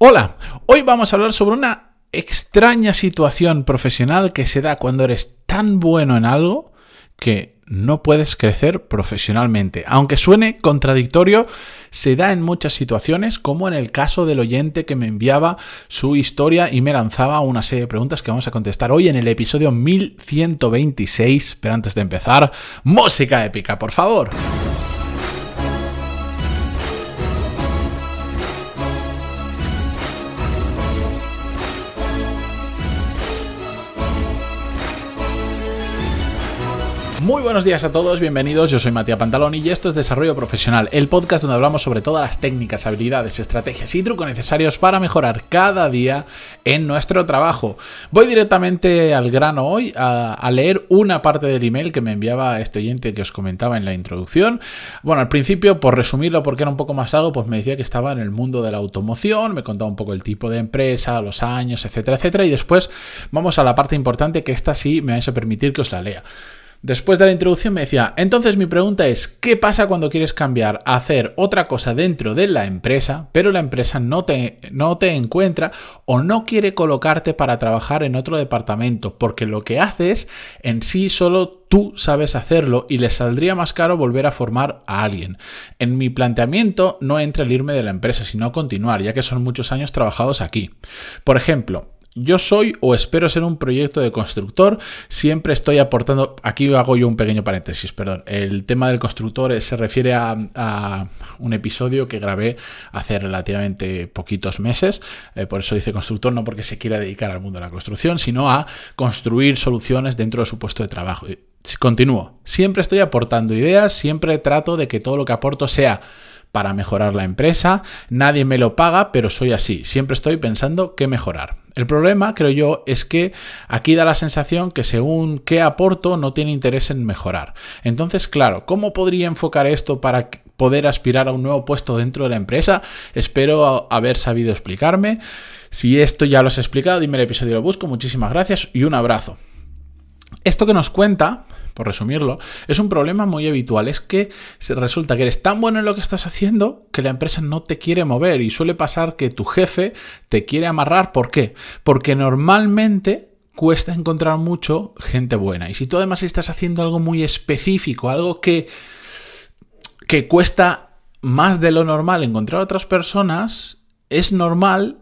Hola, hoy vamos a hablar sobre una extraña situación profesional que se da cuando eres tan bueno en algo que no puedes crecer profesionalmente. Aunque suene contradictorio, se da en muchas situaciones, como en el caso del oyente que me enviaba su historia y me lanzaba una serie de preguntas que vamos a contestar hoy en el episodio 1126. Pero antes de empezar, música épica, por favor. Muy buenos días a todos, bienvenidos. Yo soy Matías Pantaloni y esto es Desarrollo Profesional, el podcast donde hablamos sobre todas las técnicas, habilidades, estrategias y trucos necesarios para mejorar cada día en nuestro trabajo. Voy directamente al grano hoy a, leer una parte del email que me enviaba este oyente que os comentaba en la introducción. Bueno, al principio, por resumirlo, porque era un poco más largo, pues me decía que estaba en el mundo de la automoción, me contaba un poco el tipo de empresa, los años, etcétera, etcétera. Y después vamos a la parte importante que esta sí me vais a permitir que os la lea. Después de la introducción me decía, entonces mi pregunta es, ¿qué pasa cuando quieres cambiar a hacer otra cosa dentro de la empresa, pero la empresa no te, no te encuentra o no quiere colocarte para trabajar en otro departamento? Porque lo que haces en sí solo tú sabes hacerlo y le saldría más caro volver a formar a alguien. En mi planteamiento no entra el irme de la empresa, sino continuar, ya que son muchos años trabajados aquí. Por ejemplo, yo soy o espero ser un proyecto de constructor, siempre estoy aportando, aquí hago yo un pequeño paréntesis, perdón, el tema del constructor se refiere a, un episodio que grabé hace relativamente poquitos meses, eh, por eso dice constructor, no porque se quiera dedicar al mundo de la construcción, sino a construir soluciones dentro de su puesto de trabajo. Continúo, siempre estoy aportando ideas, siempre trato de que todo lo que aporto sea para mejorar la empresa. Nadie me lo paga, pero soy así. Siempre estoy pensando qué mejorar. El problema, creo yo, es que aquí da la sensación que según qué aporto no tiene interés en mejorar. Entonces, claro, ¿cómo podría enfocar esto para poder aspirar a un nuevo puesto dentro de la empresa? Espero haber sabido explicarme. Si esto ya lo has explicado, dime el episodio lo busco. Muchísimas gracias y un abrazo. Esto que nos cuenta por resumirlo, es un problema muy habitual. Es que resulta que eres tan bueno en lo que estás haciendo que la empresa no te quiere mover y suele pasar que tu jefe te quiere amarrar. ¿Por qué? Porque normalmente cuesta encontrar mucho gente buena. Y si tú además estás haciendo algo muy específico, algo que, que cuesta más de lo normal encontrar a otras personas, es normal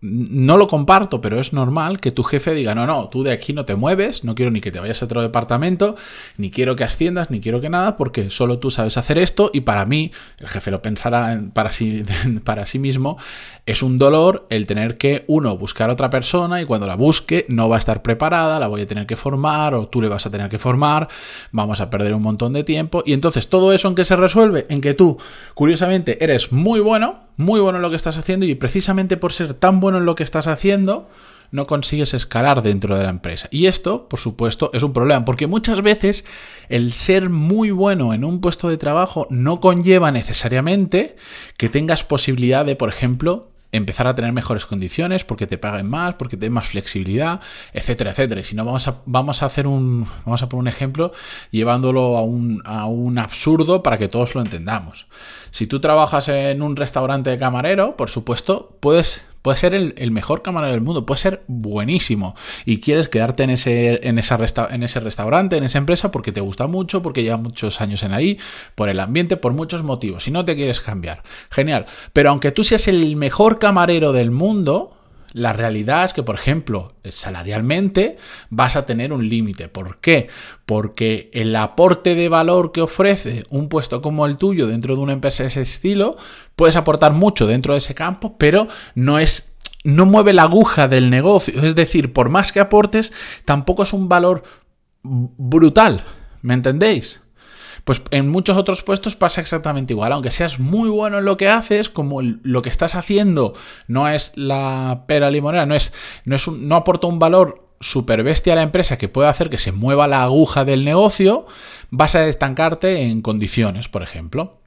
no lo comparto, pero es normal que tu jefe diga, no, no, tú de aquí no te mueves, no quiero ni que te vayas a otro departamento, ni quiero que asciendas, ni quiero que nada, porque solo tú sabes hacer esto y para mí, el jefe lo pensará para sí, para sí mismo, es un dolor el tener que, uno, buscar a otra persona y cuando la busque no va a estar preparada, la voy a tener que formar o tú le vas a tener que formar, vamos a perder un montón de tiempo. Y entonces todo eso en que se resuelve, en que tú, curiosamente, eres muy bueno, muy bueno en lo que estás haciendo y precisamente por ser tan bueno en lo que estás haciendo, no consigues escalar dentro de la empresa. Y esto, por supuesto, es un problema, porque muchas veces el ser muy bueno en un puesto de trabajo no conlleva necesariamente que tengas posibilidad de, por ejemplo, empezar a tener mejores condiciones, porque te paguen más, porque te den más flexibilidad, etcétera, etcétera. Y si no, vamos a, vamos a hacer un, vamos a poner un ejemplo llevándolo a un, a un absurdo para que todos lo entendamos. Si tú trabajas en un restaurante de camarero, por supuesto, puedes Puede ser el, mejor camarero del mundo, puede ser buenísimo. Y quieres quedarte en ese, en, esa en ese restaurante, en esa empresa, porque te gusta mucho, porque lleva muchos años en ahí, por el ambiente, por muchos motivos. Si no te quieres cambiar, genial. Pero aunque tú seas el mejor camarero del mundo, la realidad es que, por ejemplo, salarialmente vas a tener un límite. ¿Por qué? Porque el aporte de valor que ofrece un puesto como el tuyo dentro de una empresa de ese estilo, puedes aportar mucho dentro de ese campo, pero no es no mueve la aguja del negocio. Es decir, por más que aportes, tampoco es un valor brutal. ¿Me entendéis? Pues en muchos otros puestos pasa exactamente igual. Aunque seas muy bueno en lo que haces, como lo que estás haciendo no es la pera limonera, no, es, no, es no aporta un valor super bestia a la empresa que puede hacer que se mueva la aguja del negocio, vas a estancarte en condiciones, por ejemplo.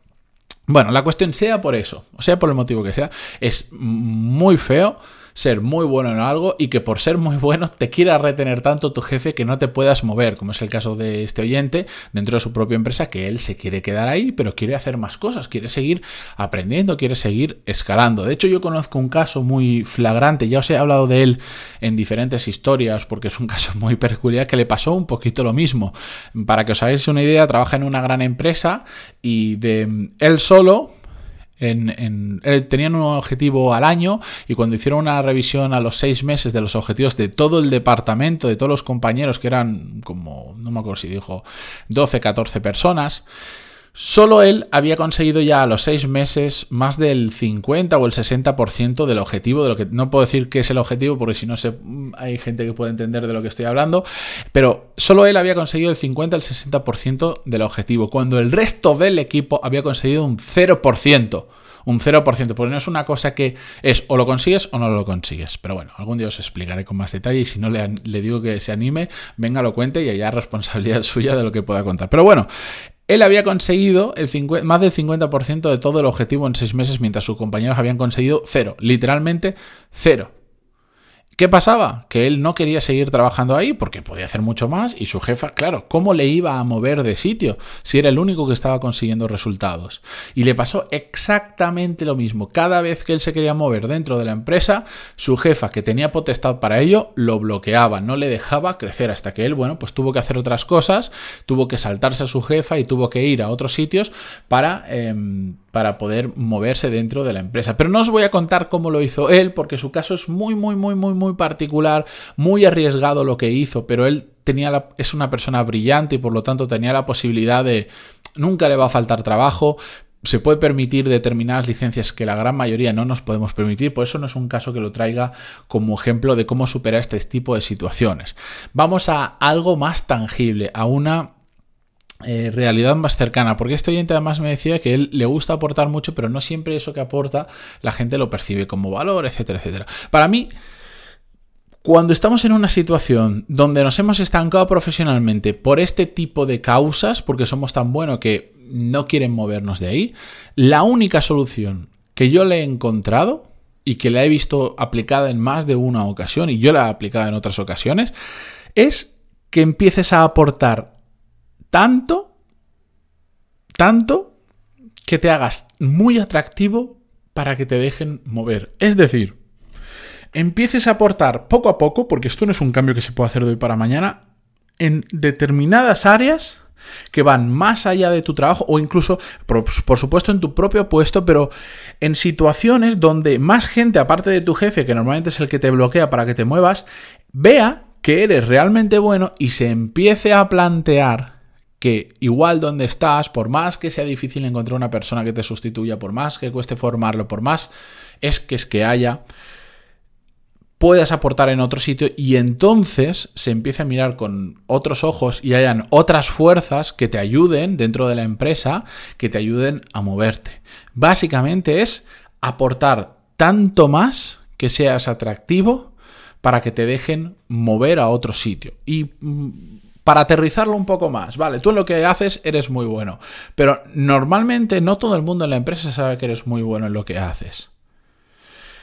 Bueno, la cuestión sea por eso, o sea por el motivo que sea, es muy feo ser muy bueno en algo y que por ser muy bueno te quiera retener tanto tu jefe que no te puedas mover, como es el caso de este oyente dentro de su propia empresa, que él se quiere quedar ahí, pero quiere hacer más cosas, quiere seguir aprendiendo, quiere seguir escalando. De hecho, yo conozco un caso muy flagrante, ya os he hablado de él en diferentes historias, porque es un caso muy peculiar que le pasó un poquito lo mismo. Para que os hagáis una idea, trabaja en una gran empresa y de él solo en, eh, tenían un objetivo al año y cuando hicieron una revisión a los seis meses de los objetivos de todo el departamento, de todos los compañeros, que eran como, no me acuerdo si dijo, 12, 14 personas, Solo él había conseguido ya a los seis meses más del 50 o el 60% del objetivo, de lo que no puedo decir que es el objetivo porque si no sé, hay gente que puede entender de lo que estoy hablando, pero solo él había conseguido el 50 al 60% del objetivo, cuando el resto del equipo había conseguido un 0% un 0%, porque no es una cosa que es o lo consigues o no lo consigues. Pero bueno, algún día os explicaré con más detalle y si no le, le digo que se anime, venga, lo cuente y allá responsabilidad suya de lo que pueda contar. Pero bueno, él había conseguido más del 50% de todo el objetivo en seis meses, mientras sus compañeros habían conseguido cero, literalmente cero. ¿Qué pasaba? Que él no quería seguir trabajando ahí porque podía hacer mucho más y su jefa, claro, ¿cómo le iba a mover de sitio si era el único que estaba consiguiendo resultados? Y le pasó exactamente lo mismo. Cada vez que él se quería mover dentro de la empresa, su jefa, que tenía potestad para ello, lo bloqueaba, no le dejaba crecer hasta que él, bueno, pues tuvo que hacer otras cosas, tuvo que saltarse a su jefa y tuvo que ir a otros sitios para... Em, para poder moverse dentro de la empresa. Pero no os voy a contar cómo lo hizo él, porque su caso es muy, muy, muy, muy, muy particular, muy arriesgado lo que hizo, pero él tenía es una persona brillante y por lo tanto tenía la posibilidad de nunca le va a faltar trabajo, se puede permitir determinadas licencias que la gran mayoría no nos podemos permitir, por eso no es un caso que lo traiga como ejemplo de cómo superar este tipo de situaciones. Vamos a algo más tangible, a una eh, realidad más cercana, porque este oyente además me decía que él le gusta aportar mucho, pero no siempre eso que aporta la gente lo percibe como valor, etcétera, etcétera. Para mí, cuando estamos en una situación donde nos hemos estancado profesionalmente por este tipo de causas, porque somos tan buenos que no quieren movernos de ahí, la única solución que yo le he encontrado y que la he visto aplicada en más de una ocasión, y yo la he aplicado en otras ocasiones, es que empieces a aportar tanto, tanto, que te hagas muy atractivo para que te dejen mover. Es decir, empieces a aportar poco a poco, porque esto no es un cambio que se puede hacer de hoy para mañana, en determinadas áreas que van más allá de tu trabajo o incluso, por, por, supuesto, en tu propio puesto, pero en situaciones donde más gente, aparte de tu jefe, que normalmente es el que te bloquea para que te muevas, vea que eres realmente bueno y se empiece a plantear que igual donde estás, por más que sea difícil encontrar una persona que te sustituya, por más que cueste formarlo, por más es que es que haya, puedas aportar en otro sitio y entonces se empiece a mirar con otros ojos y hayan otras fuerzas que te ayuden dentro de la empresa, que te ayuden a moverte. Básicamente es aportar tanto más que seas atractivo para que te dejen mover a otro sitio. Y mm, para aterrizarlo un poco más, vale, tú en lo que haces eres muy bueno, pero normalmente no todo el mundo en la empresa sabe que eres muy bueno en lo que haces.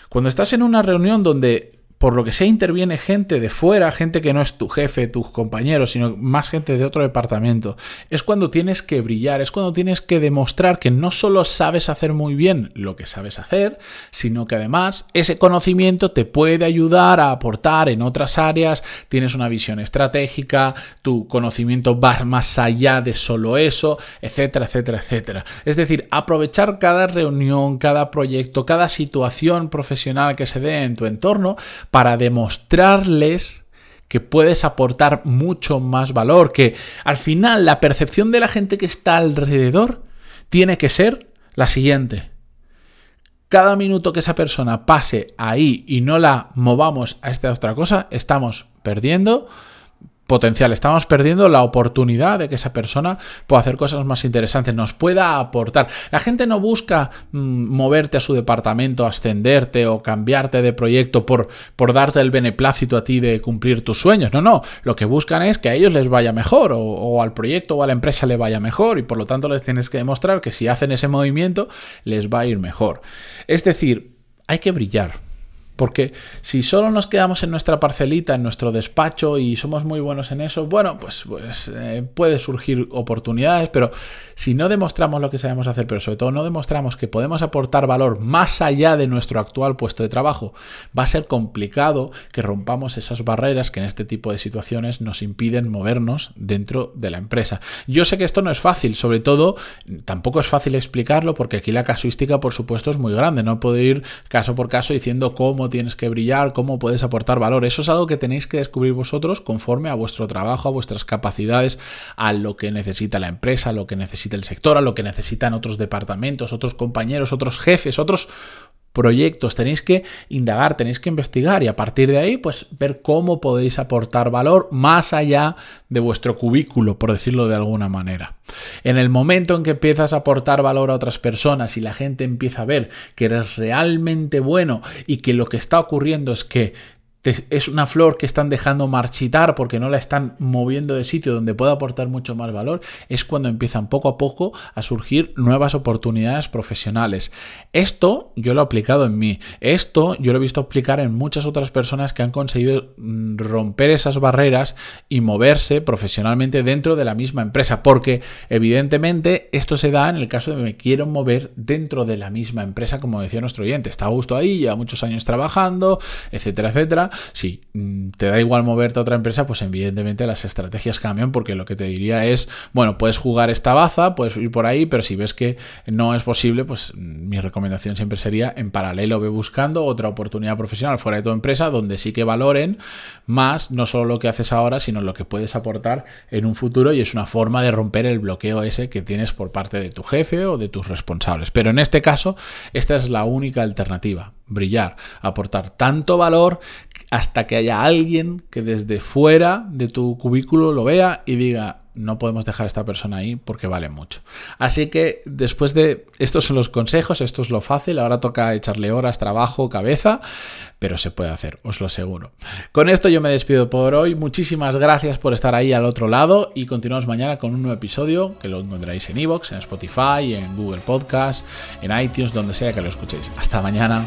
Cuando estás en una reunión donde por lo que sea interviene gente de fuera, gente que no es tu jefe, tus compañeros, sino más gente de otro departamento. Es cuando tienes que brillar, es cuando tienes que demostrar que no solo sabes hacer muy bien lo que sabes hacer, sino que además ese conocimiento te puede ayudar a aportar en otras áreas, tienes una visión estratégica, tu conocimiento va más allá de solo eso, etcétera, etcétera, etcétera. Es decir, aprovechar cada reunión, cada proyecto, cada situación profesional que se dé en tu entorno para demostrarles que puedes aportar mucho más valor, que al final la percepción de la gente que está alrededor tiene que ser la siguiente. Cada minuto que esa persona pase ahí y no la movamos a esta otra cosa, estamos perdiendo potencial. Estamos perdiendo la oportunidad de que esa persona pueda hacer cosas más interesantes, nos pueda aportar. La gente no busca mm, moverte a su departamento, ascenderte o cambiarte de proyecto por, por darte el beneplácito a ti de cumplir tus sueños. No, no. Lo que buscan es que a ellos les vaya mejor o, o al proyecto o a la empresa le vaya mejor y por lo tanto les tienes que demostrar que si hacen ese movimiento les va a ir mejor. Es decir, hay que brillar Porque si solo nos quedamos en nuestra parcelita, en nuestro despacho y somos muy buenos en eso, bueno, pues, pues eh, puede surgir oportunidades, pero si no demostramos lo que sabemos hacer, pero sobre todo no demostramos que podemos aportar valor más allá de nuestro actual puesto de trabajo, va a ser complicado que rompamos esas barreras que en este tipo de situaciones nos impiden movernos dentro de la empresa. Yo sé que esto no es fácil, sobre todo tampoco es fácil explicarlo porque aquí la casuística por supuesto es muy grande, no puedo ir caso por caso diciendo cómo tienes que brillar, cómo puedes aportar valor. Eso es algo que tenéis que descubrir vosotros conforme a vuestro trabajo, a vuestras capacidades, a lo que necesita la empresa, a lo que necesita el sector, a lo que necesitan otros departamentos, otros compañeros, otros jefes, otros proyectos, tenéis que indagar, tenéis que investigar y a partir de ahí pues ver cómo podéis aportar valor más allá de vuestro cubículo, por decirlo de alguna manera. En el momento en que empiezas a aportar valor a otras personas y la gente empieza a ver que eres realmente bueno y que lo que está ocurriendo es que es una flor que están dejando marchitar porque no la están moviendo de sitio donde pueda aportar mucho más valor, es cuando empiezan poco a poco a surgir nuevas oportunidades profesionales. Esto yo lo he aplicado en mí, esto yo lo he visto aplicar en muchas otras personas que han conseguido mm, romper esas barreras y moverse profesionalmente dentro de la misma empresa, porque evidentemente esto se da en el caso de que me quiero mover dentro de la misma empresa, como decía nuestro oyente, está a gusto ahí, lleva muchos años trabajando, etcétera, etcétera si mm, te da igual moverte a otra empresa, pues evidentemente las estrategias cambian porque lo que te diría es, bueno, puedes jugar esta baza, puedes ir por ahí, pero si ves que no es posible, pues mm, mi recomendación siempre sería en paralelo ve buscando otra oportunidad profesional fuera de tu empresa donde sí que valoren más no solo lo que haces ahora, sino lo que puedes aportar en un futuro y es una forma de romper el bloqueo ese que tienes por parte de tu jefe o de tus responsables. Pero en este caso, esta es la única alternativa, brillar, aportar tanto valor hasta que haya alguien que desde fuera de tu cubículo lo vea y diga, no podemos dejar a esta persona ahí porque vale mucho. Así que después de estos son los consejos, esto es lo fácil, ahora toca echarle horas, trabajo, cabeza, pero se puede hacer, os lo aseguro. Con esto yo me despido por hoy, muchísimas gracias por estar ahí al otro lado y continuamos mañana con un nuevo episodio que lo encontraréis en iVoox, en Spotify, en Google Podcast, en iTunes, donde sea que lo escuchéis. Hasta mañana.